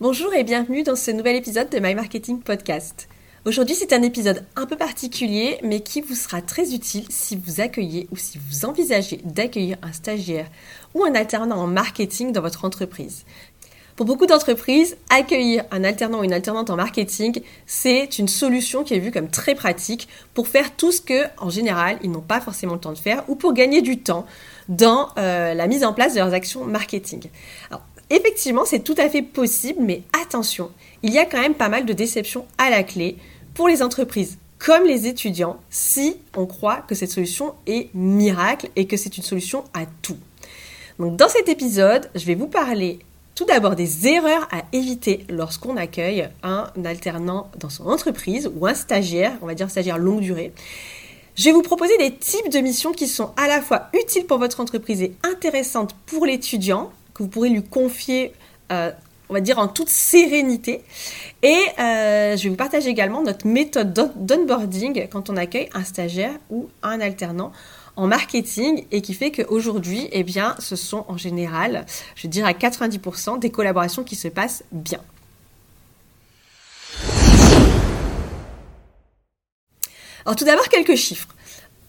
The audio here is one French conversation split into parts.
Bonjour et bienvenue dans ce nouvel épisode de My Marketing Podcast. Aujourd'hui, c'est un épisode un peu particulier, mais qui vous sera très utile si vous accueillez ou si vous envisagez d'accueillir un stagiaire ou un alternant en marketing dans votre entreprise. Pour beaucoup d'entreprises, accueillir un alternant ou une alternante en marketing, c'est une solution qui est vue comme très pratique pour faire tout ce que, en général, ils n'ont pas forcément le temps de faire ou pour gagner du temps dans euh, la mise en place de leurs actions marketing. Effectivement, c'est tout à fait possible, mais attention, il y a quand même pas mal de déceptions à la clé pour les entreprises comme les étudiants si on croit que cette solution est miracle et que c'est une solution à tout. Donc dans cet épisode, je vais vous parler tout d'abord des erreurs à éviter lorsqu'on accueille un alternant dans son entreprise ou un stagiaire, on va dire stagiaire longue durée. Je vais vous proposer des types de missions qui sont à la fois utiles pour votre entreprise et intéressantes pour l'étudiant que vous pourrez lui confier, euh, on va dire, en toute sérénité. Et euh, je vais vous partager également notre méthode d'onboarding quand on accueille un stagiaire ou un alternant en marketing et qui fait qu'aujourd'hui, eh bien, ce sont en général, je dirais à 90% des collaborations qui se passent bien. Alors tout d'abord, quelques chiffres.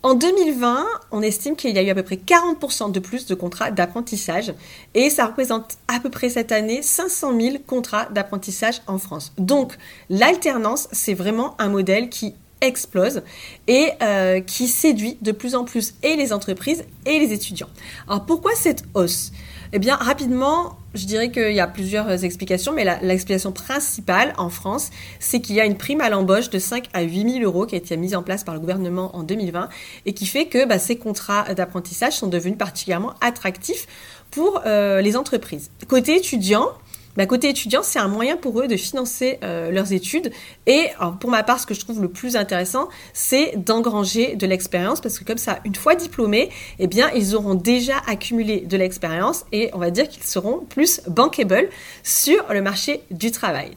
En 2020, on estime qu'il y a eu à peu près 40% de plus de contrats d'apprentissage et ça représente à peu près cette année 500 000 contrats d'apprentissage en France. Donc l'alternance, c'est vraiment un modèle qui explose et euh, qui séduit de plus en plus et les entreprises et les étudiants. Alors pourquoi cette hausse? Eh bien, rapidement, je dirais qu'il y a plusieurs explications, mais l'explication principale en France, c'est qu'il y a une prime à l'embauche de 5 à 8 000 euros qui a été mise en place par le gouvernement en 2020 et qui fait que bah, ces contrats d'apprentissage sont devenus particulièrement attractifs pour euh, les entreprises. Côté étudiant, bah, côté étudiant, c'est un moyen pour eux de financer euh, leurs études. Et pour ma part, ce que je trouve le plus intéressant, c'est d'engranger de l'expérience parce que comme ça, une fois diplômés, eh bien, ils auront déjà accumulé de l'expérience et on va dire qu'ils seront plus bankable sur le marché du travail.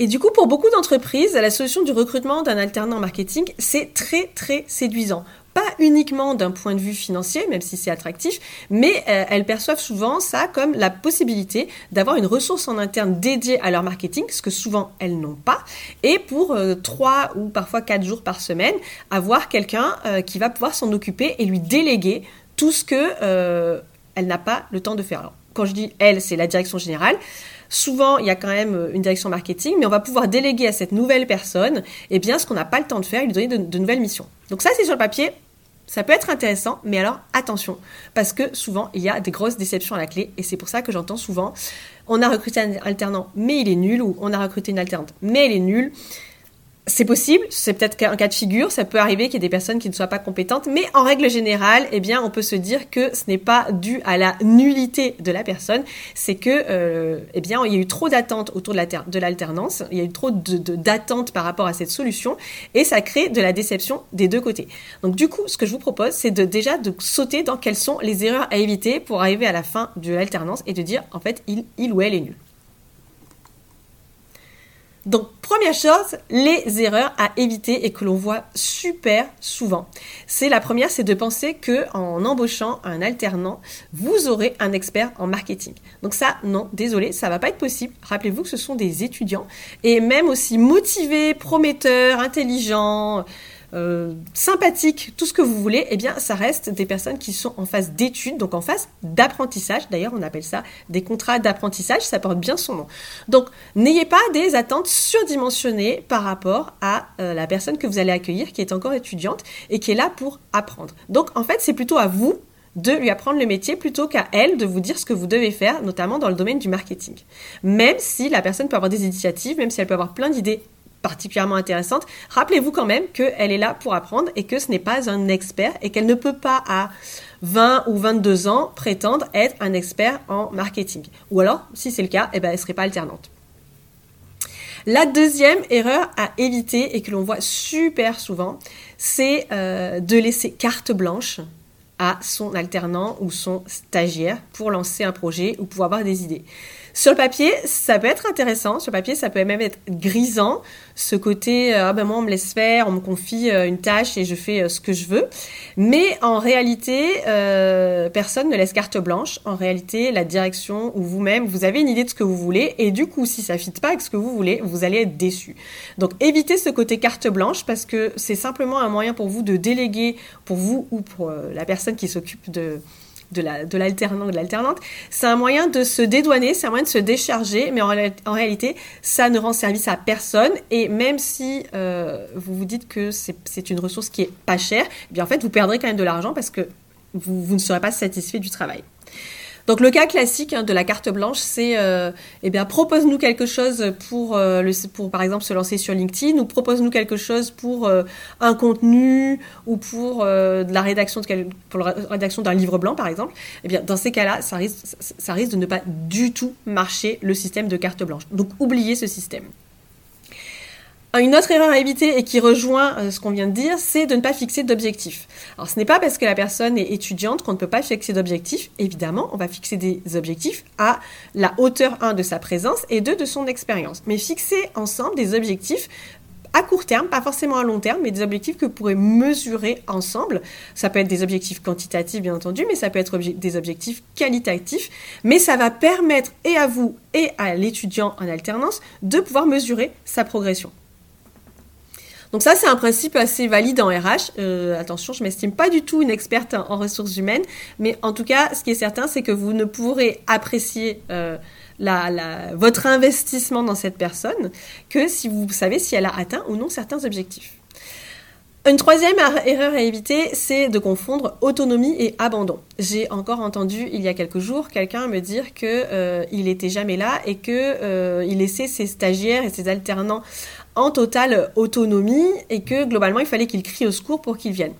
Et du coup, pour beaucoup d'entreprises, la solution du recrutement d'un alternant marketing, c'est très très séduisant pas uniquement d'un point de vue financier, même si c'est attractif, mais euh, elles perçoivent souvent ça comme la possibilité d'avoir une ressource en interne dédiée à leur marketing, ce que souvent elles n'ont pas, et pour euh, trois ou parfois quatre jours par semaine, avoir quelqu'un euh, qui va pouvoir s'en occuper et lui déléguer tout ce que elle n'a pas le temps de faire. Alors, quand je dis elle, c'est la direction générale. Souvent, il y a quand même une direction marketing, mais on va pouvoir déléguer à cette nouvelle personne, eh bien, ce qu'on n'a pas le temps de faire, lui donner de nouvelles missions. Donc ça, c'est sur le papier ça peut être intéressant, mais alors attention, parce que souvent il y a des grosses déceptions à la clé, et c'est pour ça que j'entends souvent on a recruté un alternant, mais il est nul, ou on a recruté une alternante, mais elle est nulle. C'est possible, c'est peut-être un cas de figure, ça peut arriver qu'il y ait des personnes qui ne soient pas compétentes, mais en règle générale, eh bien, on peut se dire que ce n'est pas dû à la nullité de la personne, c'est que, euh, eh bien, il y a eu trop d'attentes autour de l'alternance, il y a eu trop d'attentes par rapport à cette solution, et ça crée de la déception des deux côtés. Donc, du coup, ce que je vous propose, c'est de déjà de sauter dans quelles sont les erreurs à éviter pour arriver à la fin de l'alternance et de dire, en fait, il, il ou elle est nul. Donc, première chose, les erreurs à éviter et que l'on voit super souvent. C'est la première, c'est de penser que en embauchant un alternant, vous aurez un expert en marketing. Donc ça, non, désolé, ça va pas être possible. Rappelez-vous que ce sont des étudiants et même aussi motivés, prometteurs, intelligents, euh, sympathiques, tout ce que vous voulez, eh bien, ça reste des personnes qui sont en phase d'études, donc en phase d'apprentissage. D'ailleurs, on appelle ça des contrats d'apprentissage, ça porte bien son nom. Donc, n'ayez pas des attentes surdimensionnées par rapport à euh, la personne que vous allez accueillir, qui est encore étudiante et qui est là pour apprendre. Donc, en fait, c'est plutôt à vous de lui apprendre le métier plutôt qu'à elle de vous dire ce que vous devez faire, notamment dans le domaine du marketing. Même si la personne peut avoir des initiatives, même si elle peut avoir plein d'idées particulièrement intéressante, rappelez-vous quand même qu'elle est là pour apprendre et que ce n'est pas un expert et qu'elle ne peut pas à 20 ou 22 ans prétendre être un expert en marketing. Ou alors, si c'est le cas, eh ben, elle ne serait pas alternante. La deuxième erreur à éviter et que l'on voit super souvent, c'est euh, de laisser carte blanche à son alternant ou son stagiaire pour lancer un projet ou pour avoir des idées. Sur le papier, ça peut être intéressant. Sur le papier, ça peut même être grisant. Ce côté, euh, ah ben moi, on me laisse faire, on me confie euh, une tâche et je fais euh, ce que je veux. Mais en réalité, personne ne laisse carte blanche. En réalité, la direction ou vous-même, vous avez une idée de ce que vous voulez. Et du coup, si ça ne fit pas avec ce que vous voulez, vous allez être déçu. Donc, évitez ce côté carte blanche parce que c'est simplement un moyen pour vous de déléguer, pour vous ou pour la personne qui s'occupe de de l'alternant ou de l'alternante, c'est un moyen de se dédouaner, c'est un moyen de se décharger, mais en, réalité, ça ne rend service à personne. Et même si euh, vous vous dites que c'est une ressource qui est pas chère, eh bien en fait, vous perdrez quand même de l'argent parce que vous ne serez pas satisfait du travail. Donc le cas classique hein, de la carte blanche, c'est euh, eh bien propose-nous quelque chose pour euh, pour par exemple se lancer sur LinkedIn ou propose-nous quelque chose pour euh, un contenu ou pour de la rédaction de pour la rédaction d'un livre blanc par exemple. Eh bien dans ces cas-là, ça risque ça risque de ne pas du tout marcher le système de carte blanche. Donc oubliez ce système. Une autre erreur à éviter et qui rejoint euh, ce qu'on vient de dire, c'est de ne pas fixer d'objectifs. Alors ce n'est pas parce que la personne est étudiante qu'on ne peut pas fixer d'objectifs. Évidemment, on va fixer des objectifs à la hauteur 1 de sa présence et 2 de son expérience. Mais fixer ensemble des objectifs à court terme, pas forcément à long terme, mais des objectifs que vous pourrez mesurer ensemble. Ça peut être des objectifs quantitatifs, bien entendu, mais ça peut être des objectifs qualitatifs. Mais ça va permettre et à vous et à l'étudiant en alternance de pouvoir mesurer sa progression. Donc ça, c'est un principe assez valide en RH. Euh, attention, je m'estime pas du tout une experte en, ressources humaines, mais en tout cas, ce qui est certain, c'est que vous ne pourrez apprécier euh, votre investissement dans cette personne que si vous savez si elle a atteint ou non certains objectifs. Une troisième erreur à éviter, c'est de confondre autonomie et abandon. J'ai encore entendu il y a quelques jours quelqu'un me dire que euh, il jamais là et que euh, il laissait ses stagiaires et ses alternants en totale autonomie et que globalement il fallait qu'ils crient au secours pour qu'ils viennent.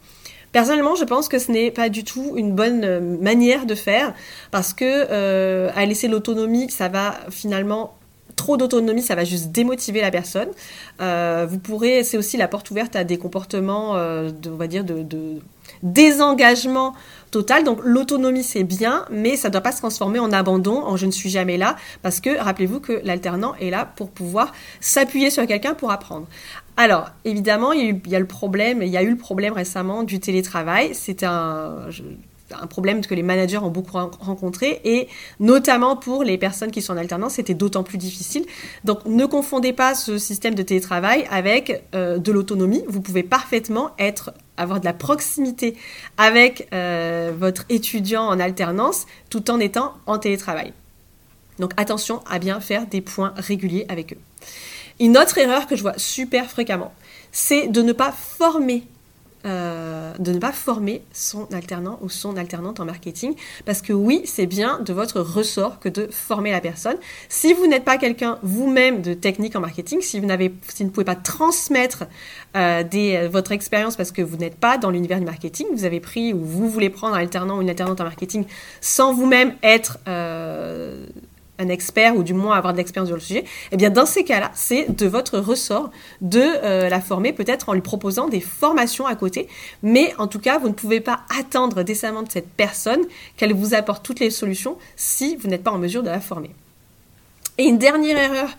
Personnellement, je pense que ce n'est pas du tout une bonne euh, manière de faire parce que euh, à laisser l'autonomie, ça va finalement trop d'autonomie, ça va juste démotiver la personne. Euh, vous pourrez, c'est aussi la porte ouverte à des comportements, de, on va dire, de, désengagement total. Donc l'autonomie c'est bien, mais ça ne doit pas se transformer en abandon, en je ne suis jamais là, parce que rappelez-vous que l'alternant est là pour pouvoir s'appuyer sur quelqu'un pour apprendre. Alors, évidemment, il y, a le problème, il y a eu le problème récemment du télétravail. C'est un, un problème que les managers ont beaucoup rencontré et notamment pour les personnes qui sont en alternance, c'était d'autant plus difficile. Donc ne confondez pas ce système de télétravail avec euh, de l'autonomie. Vous pouvez parfaitement être avoir de la proximité avec euh, votre étudiant en alternance tout en étant en télétravail. Donc attention à bien faire des points réguliers avec eux. Une autre erreur que je vois super fréquemment, c'est de ne pas former euh, de ne pas former son alternant ou son alternante en marketing. Parce que oui, c'est bien de votre ressort que de former la personne. Si vous n'êtes pas quelqu'un vous-même de technique en marketing, si vous, n'avez, si vous ne pouvez pas transmettre euh, euh, votre expérience parce que vous n'êtes pas dans l'univers du marketing, vous avez pris ou vous voulez prendre un alternant ou une alternante en marketing sans vous-même être un expert ou du moins avoir de l'expérience sur le sujet, eh bien dans ces cas-là, c'est de votre ressort de euh, la former peut-être en lui proposant des formations à côté, mais en tout cas, vous ne pouvez pas attendre décemment de cette personne qu'elle vous apporte toutes les solutions si vous n'êtes pas en mesure de la former. Et une dernière erreur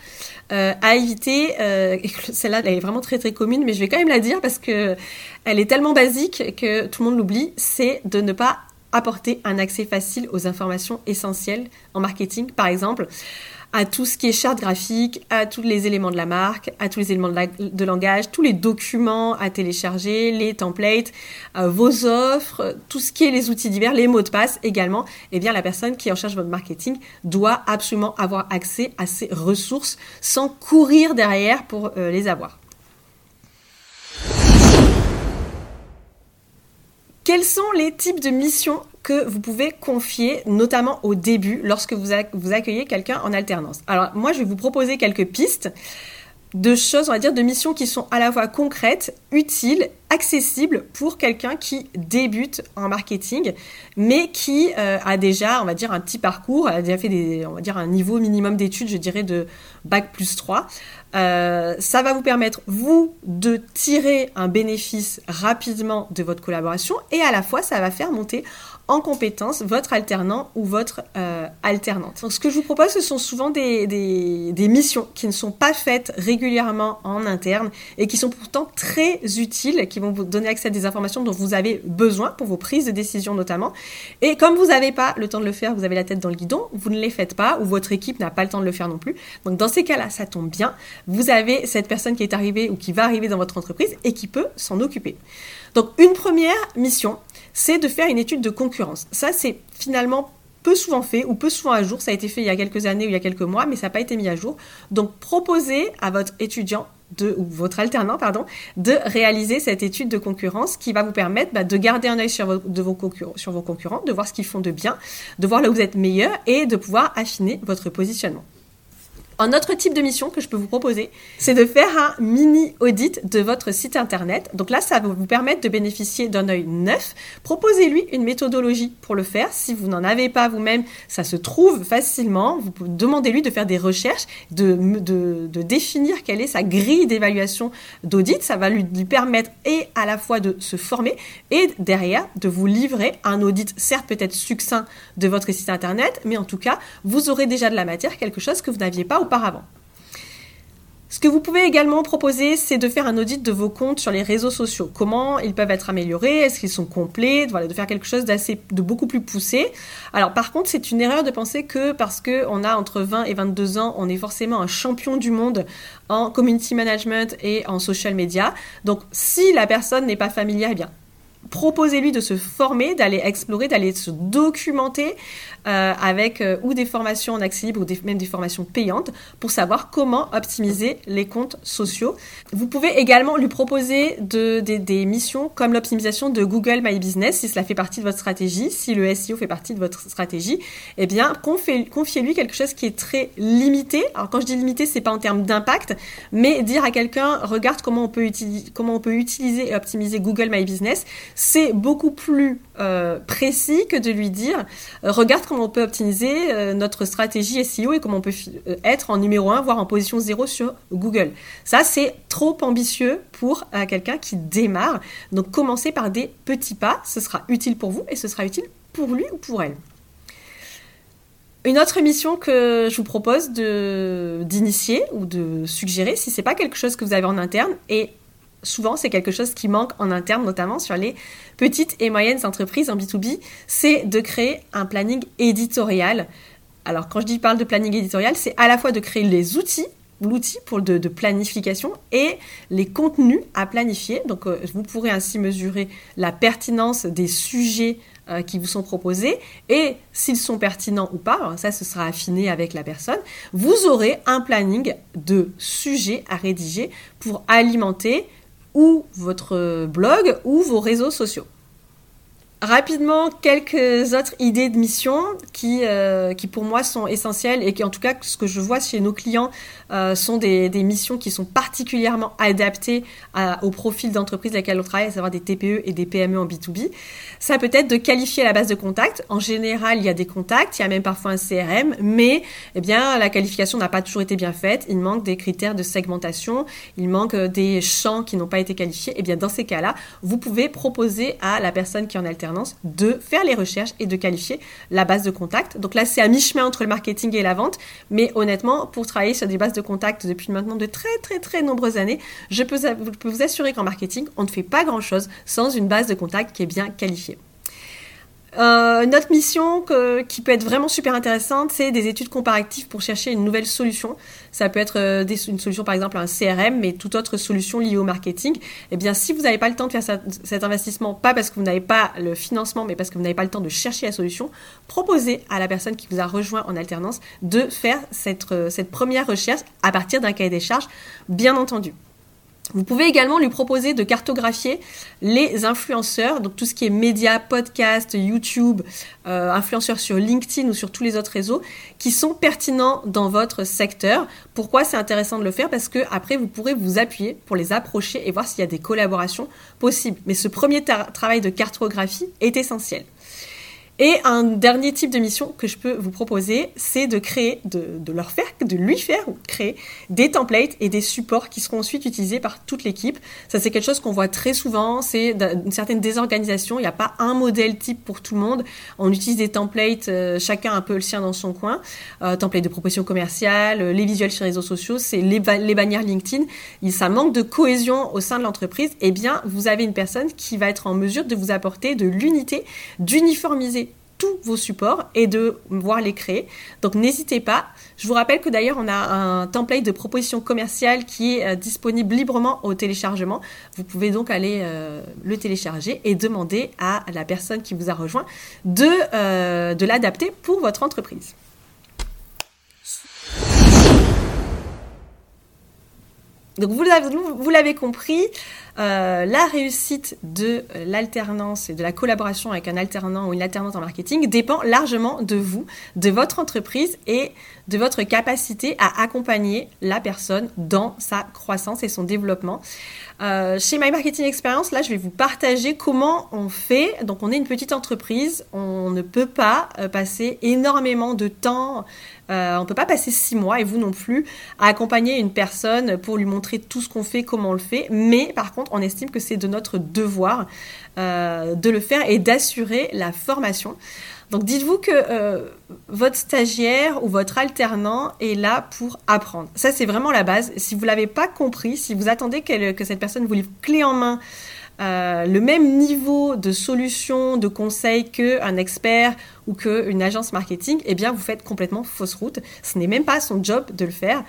euh, à éviter, euh, celle-là elle est vraiment très très commune, mais je vais quand même la dire parce que elle est tellement basique que tout le monde l'oublie, c'est de ne pas apporter un accès facile aux informations essentielles en marketing, par exemple à tout ce qui est charte graphique, à tous les éléments de la marque, à tous les éléments de, langage, tous les documents à télécharger, les templates, euh, vos offres, tout ce qui est les outils divers, les mots de passe également. Eh bien, la personne qui est en charge de votre marketing doit absolument avoir accès à ces ressources sans courir derrière pour euh, les avoir. Quels sont les types de missions que vous pouvez confier, notamment au début, lorsque vous, accueillez quelqu'un en alternance? Alors, moi, je vais vous proposer quelques pistes de choses, on va dire, de missions qui sont à la fois concrètes, utiles, accessibles pour quelqu'un qui débute en marketing, mais qui euh, a déjà, on va dire, un petit parcours, a déjà fait des, on va dire, un niveau minimum d'études, je dirais, de bac plus 3. Euh, ça va vous permettre, vous, de tirer un bénéfice rapidement de votre collaboration et à la fois, ça va faire monter en compétence votre alternant ou votre euh, alternante. Donc ce que je vous propose, ce sont souvent des, des, missions qui ne sont pas faites régulièrement en interne et qui sont pourtant très utiles, qui vont vous donner accès à des informations dont vous avez besoin pour vos prises de décision notamment. Et comme vous n'avez pas le temps de le faire, vous avez la tête dans le guidon, vous ne les faites pas ou votre équipe n'a pas le temps de le faire non plus. Donc dans ces cas-là, ça tombe bien. Vous avez cette personne qui est arrivée ou qui va arriver dans votre entreprise et qui peut s'en occuper. Donc une première mission, c'est de faire une étude de concurrence. Ça, c'est finalement peu souvent fait ou peu souvent à jour. Ça a été fait il y a quelques années ou il y a quelques mois, mais ça n'a pas été mis à jour. Donc proposez à votre étudiant de, ou votre alternant, de réaliser cette étude de concurrence qui va vous permettre bah, de garder un œil sur vos, sur vos concurrents, de voir ce qu'ils font de bien, de voir là où vous êtes meilleur et de pouvoir affiner votre positionnement. Un autre type de mission que je peux vous proposer, c'est de faire un mini audit de votre site internet. Donc là, ça va vous permettre de bénéficier d'un œil neuf. Proposez-lui une méthodologie pour le faire. Si vous n'en avez pas vous-même, ça se trouve facilement. Vous demandez-lui de faire des recherches, de, définir quelle est sa grille d'évaluation d'audit. Ça va lui, lui permettre et à la fois de se former et derrière de vous livrer un audit, certes peut-être succinct de votre site internet, mais en tout cas, vous aurez déjà de la matière, quelque chose que vous n'aviez pas Ce que vous pouvez également proposer, c'est de faire un audit de vos comptes sur les réseaux sociaux. Comment ils peuvent être améliorés? Est-ce qu'ils sont complets? Voilà, de faire quelque chose d'assez, de beaucoup plus poussé. Alors, par contre, c'est une erreur de penser que parce que on a entre 20 et 22 ans, on est forcément un champion du monde en community management et en social media. Donc, si la personne n'est pas familière, eh bien, proposez-lui de se former, d'aller explorer, d'aller se documenter euh, avec euh, ou des formations en accès libre ou même des formations payantes pour savoir comment optimiser les comptes sociaux. Vous pouvez également lui proposer de, des missions comme l'optimisation de Google My Business si cela fait partie de votre stratégie, si le SEO fait partie de votre stratégie. Eh bien, confiez-lui quelque chose qui est très limité. Alors quand je dis limité, c'est pas en termes d'impact, mais dire à quelqu'un regarde comment on peut utiliser comment on peut utiliser et optimiser Google My Business, c'est beaucoup plus euh, précis que de lui dire regarde comment on peut optimiser euh, notre stratégie SEO et comment on peut euh, être en numéro 1, voire en position 0 sur Google. Ça, c'est trop ambitieux pour euh, quelqu'un qui démarre. Donc, commencez par des petits pas. Ce sera utile pour vous et ce sera utile pour lui ou pour elle. Une autre mission que je vous propose d'initier ou de suggérer, si ce n'est pas quelque chose que vous avez en interne, et souvent c'est quelque chose qui manque en interne, notamment sur les petites et moyennes entreprises en B2B, c'est de créer un planning éditorial. Alors quand je dis parle de planning éditorial, c'est à la fois de créer les outils l'outil pour de, planification et les contenus à planifier. Donc euh, vous pourrez ainsi mesurer la pertinence des sujets euh, qui vous sont proposés et s'ils sont pertinents ou pas, ça ce sera affiné avec la personne, vous aurez un planning de sujets à rédiger pour alimenter ou votre blog ou vos réseaux sociaux. Rapidement, quelques autres idées de mission qui, euh, qui pour moi sont essentielles et qui en tout cas ce que je vois chez nos clients euh, sont des, des, missions qui sont particulièrement adaptées au profil d'entreprise laquelle on travaille, à savoir des TPE et des PME en B2B. Ça peut être de qualifier la base de contact. En général, il y a des contacts, il y a même parfois un CRM, mais eh bien la qualification n'a pas toujours été bien faite. Il manque des critères de segmentation, il manque euh, des champs qui n'ont pas été qualifiés. Et eh bien dans ces cas-là, vous pouvez proposer à la personne qui en alterne de faire les recherches et de qualifier la base de contact. Donc là, c'est à mi-chemin entre le marketing et la vente. Mais honnêtement, pour travailler sur des bases de contact depuis maintenant de très très très nombreuses années, je peux, vous assurer qu'en marketing, on ne fait pas grand-chose sans une base de contact qui est bien qualifiée. Euh, notre mission qui peut être vraiment super intéressante, c'est des études comparatives pour chercher une nouvelle solution. Ça peut être euh, une solution par exemple un CRM, mais toute autre solution liée au marketing. Eh bien, si vous n'avez pas le temps de faire cet investissement, pas parce que vous n'avez pas le financement, mais parce que vous n'avez pas le temps de chercher la solution, proposez à la personne qui vous a rejoint en alternance de faire cette, euh, cette première recherche à partir d'un cahier des charges, bien entendu. Vous pouvez également lui proposer de cartographier les influenceurs, donc tout ce qui est médias, podcasts, YouTube, euh, influenceurs sur LinkedIn ou sur tous les autres réseaux, qui sont pertinents dans votre secteur. Pourquoi c'est intéressant de le faire? Parce que après vous pourrez vous appuyer pour les approcher et voir s'il y a des collaborations possibles. Mais ce premier travail de cartographie est essentiel. Et un dernier type de mission que je peux vous proposer, c'est de créer, de, leur faire, de lui faire ou créer des templates et des supports qui seront ensuite utilisés par toute l'équipe. Ça, c'est quelque chose qu'on voit très souvent. C'est une certaine désorganisation. Il n'y a pas un modèle type pour tout le monde. On utilise des templates, euh, chacun un peu le sien dans son coin. Euh, templates de proposition commerciale, les visuels sur les réseaux sociaux, c'est les, les, bannières LinkedIn. Ça manque de cohésion au sein de l'entreprise. Eh bien, vous avez une personne qui va être en mesure de vous apporter de l'unité, d'uniformiser tous vos supports et de voir les créer. Donc n'hésitez pas. Je vous rappelle que d'ailleurs on a un template de proposition commerciale qui est euh, disponible librement au téléchargement. Vous pouvez donc aller euh, le télécharger et demander à la personne qui vous a rejoint de, euh, de l'adapter pour votre entreprise. Donc vous l'avez compris, euh, la réussite de l'alternance et de la collaboration avec un alternant ou une alternante en marketing dépend largement de vous, de votre entreprise et de votre capacité à accompagner la personne dans sa croissance et son développement. Euh, chez My Marketing Experience, là, je vais vous partager comment on fait. Donc, on est une petite entreprise, on ne peut pas euh, passer énormément de temps, euh, on ne peut pas passer six mois, et vous non plus, à accompagner une personne pour lui montrer tout ce qu'on fait, comment on le fait. Mais par contre, on estime que c'est de notre devoir de le faire et d'assurer la formation. Donc dites-vous que euh, votre stagiaire ou votre alternant est là pour apprendre. Ça, c'est vraiment la base. Si vous ne l'avez pas compris, si vous attendez que cette personne vous livre clé en main euh, le même niveau de solution, de conseil qu'un expert ou qu'une agence marketing, eh bien, vous faites complètement fausse route. Ce n'est même pas son job de le faire.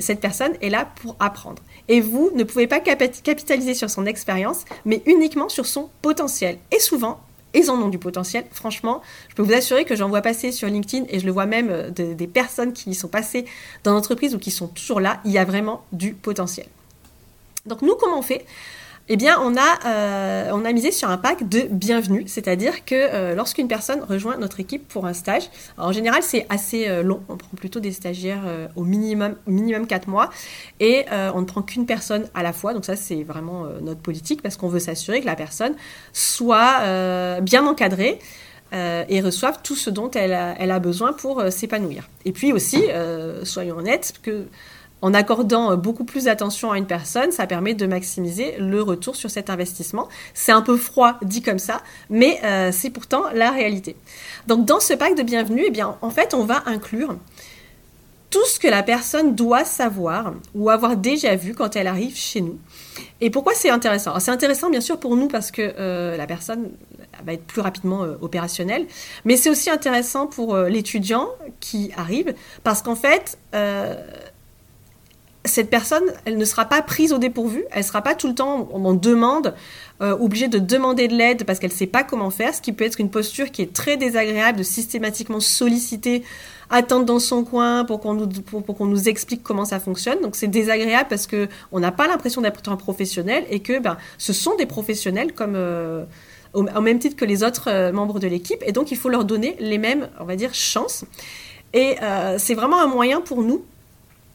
cette personne est là pour apprendre. Et vous ne pouvez pas capitaliser sur son expérience, mais uniquement sur son potentiel. Et souvent, ils en ont du potentiel. Franchement, je peux vous assurer que j'en vois passer sur LinkedIn et je le vois même euh, des personnes qui sont passées dans l'entreprise ou qui sont toujours là. Il y a vraiment du potentiel. Donc nous, comment on fait? Eh bien, on a, euh, on a misé sur un pack de bienvenue, c'est-à-dire que euh, lorsqu'une personne rejoint notre équipe pour un stage, en général c'est assez euh, long, on prend plutôt des stagiaires au minimum, minimum 4 mois, et on ne prend qu'une personne à la fois, donc ça c'est vraiment notre politique, parce qu'on veut s'assurer que la personne soit bien encadrée. et reçoive tout ce dont elle a, elle a besoin pour s'épanouir. Et puis aussi, soyons honnêtes, que en accordant euh, beaucoup plus d'attention à une personne, ça permet de maximiser le retour sur cet investissement. C'est un peu froid dit comme ça, mais euh, c'est pourtant la réalité. Donc dans ce pack de bienvenue, eh bien, en fait, on va inclure tout ce que la personne doit savoir ou avoir déjà vu quand elle arrive chez nous. Et pourquoi c'est intéressant? C'est intéressant bien sûr pour nous parce que euh, la personne va être plus rapidement opérationnelle, mais c'est aussi intéressant pour l'étudiant qui arrive parce qu'en fait, cette personne, elle ne sera pas prise au dépourvu, elle sera pas tout le temps en demande, euh, obligée de demander de l'aide parce qu'elle ne sait pas comment faire, ce qui peut être une posture qui est très désagréable de systématiquement solliciter, attendre dans son coin pour qu'on nous, explique comment ça fonctionne. Donc c'est désagréable parce qu'on n'a pas l'impression d'être un professionnel et que ben, ce sont des professionnels comme... Euh, au, même titre que les autres euh, membres de l'équipe, et donc il faut leur donner les mêmes, on va dire, chances. Et c'est vraiment un moyen pour nous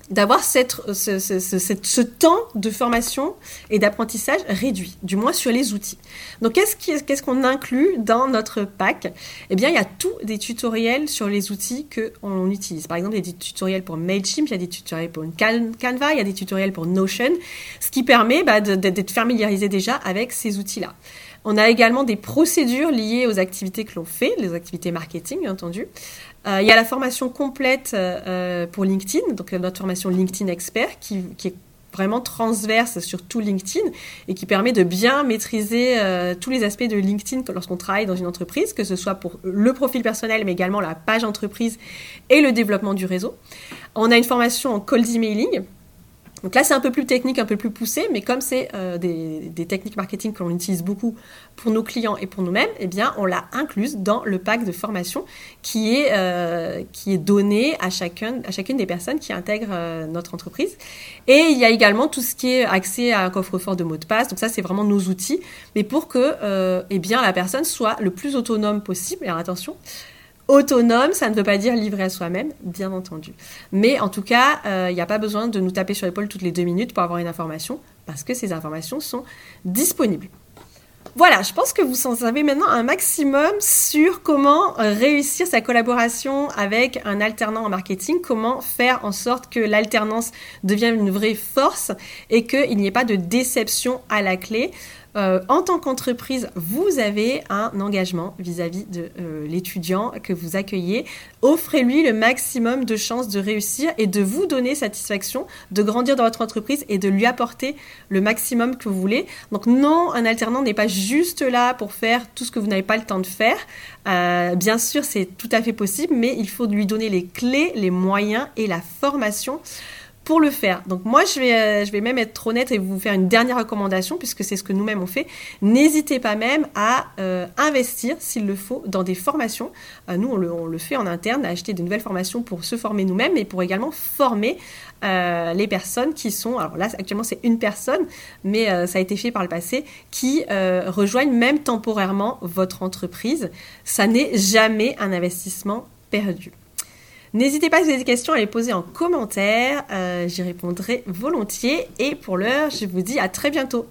d'avoir cette, ce, ce, temps de formation et d'apprentissage réduit, du moins sur les outils. Donc, qu'est-ce qu'on inclut dans notre pack? Eh bien, il y a tous des tutoriels sur les outils qu'on utilise. Par exemple, il y a des tutoriels pour MailChimp, il y a des tutoriels pour Canva, il y a des tutoriels pour Notion, ce qui permet bah, d'être familiarisé déjà avec ces outils-là. On a également des procédures liées aux activités que l'on fait, les activités marketing, bien entendu. Euh, il y a la formation complète euh, pour LinkedIn, donc notre formation LinkedIn Expert, qui, est vraiment transverse sur tout LinkedIn et qui permet de bien maîtriser euh, tous les aspects de LinkedIn lorsqu'on travaille dans une entreprise, que ce soit pour le profil personnel, mais également la page entreprise et le développement du réseau. On a une formation en cold emailing donc là, c'est un peu plus technique, un peu plus poussé, mais comme c'est euh, des, techniques marketing que l'on utilise beaucoup pour nos clients et pour nous-mêmes, eh bien, on l'a incluse dans le pack de formation qui est, euh, qui est donné à, chacun, à chacune des personnes qui intègrent euh, notre entreprise. Et il y a également tout ce qui est accès à un coffre-fort de mots de passe. Donc ça, c'est vraiment nos outils, mais pour que eh bien, la personne soit le plus autonome possible. Et attention, Autonome, ça ne veut pas dire livré à soi-même, bien entendu. Mais en tout cas, euh, il n'y a pas besoin de nous taper sur l'épaule toutes les deux minutes pour avoir une information, parce que ces informations sont disponibles. Voilà, je pense que vous en savez maintenant un maximum sur comment réussir sa collaboration avec un alternant en marketing, comment faire en sorte que l'alternance devienne une vraie force et qu'il n'y ait pas de déception à la clé. Euh, en tant qu'entreprise, vous avez un engagement vis-à-vis de euh, l'étudiant que vous accueillez. Offrez-lui le maximum de chances de réussir et de vous donner satisfaction, de grandir dans votre entreprise et de lui apporter le maximum que vous voulez. Donc non, un alternant n'est pas juste là pour faire tout ce que vous n'avez pas le temps de faire. Euh, bien sûr, c'est tout à fait possible, mais il faut lui donner les clés, les moyens et la formation pour le faire. Donc moi, je vais, euh, je vais même être honnête et vous faire une dernière recommandation, puisque c'est ce que nous-mêmes on fait. N'hésitez pas même à euh, investir, s'il le faut, dans des formations. Euh, nous, on le, on le, fait en interne, à acheter de nouvelles formations pour se former nous-mêmes, et pour également former les personnes qui sont, alors là, actuellement, c'est une personne, mais ça a été fait par le passé, qui rejoignent même temporairement votre entreprise. Ça n'est jamais un investissement perdu. N'hésitez pas si vous avez des questions à les poser en commentaire, euh, j'y répondrai volontiers. Et pour l'heure, je vous dis à très bientôt.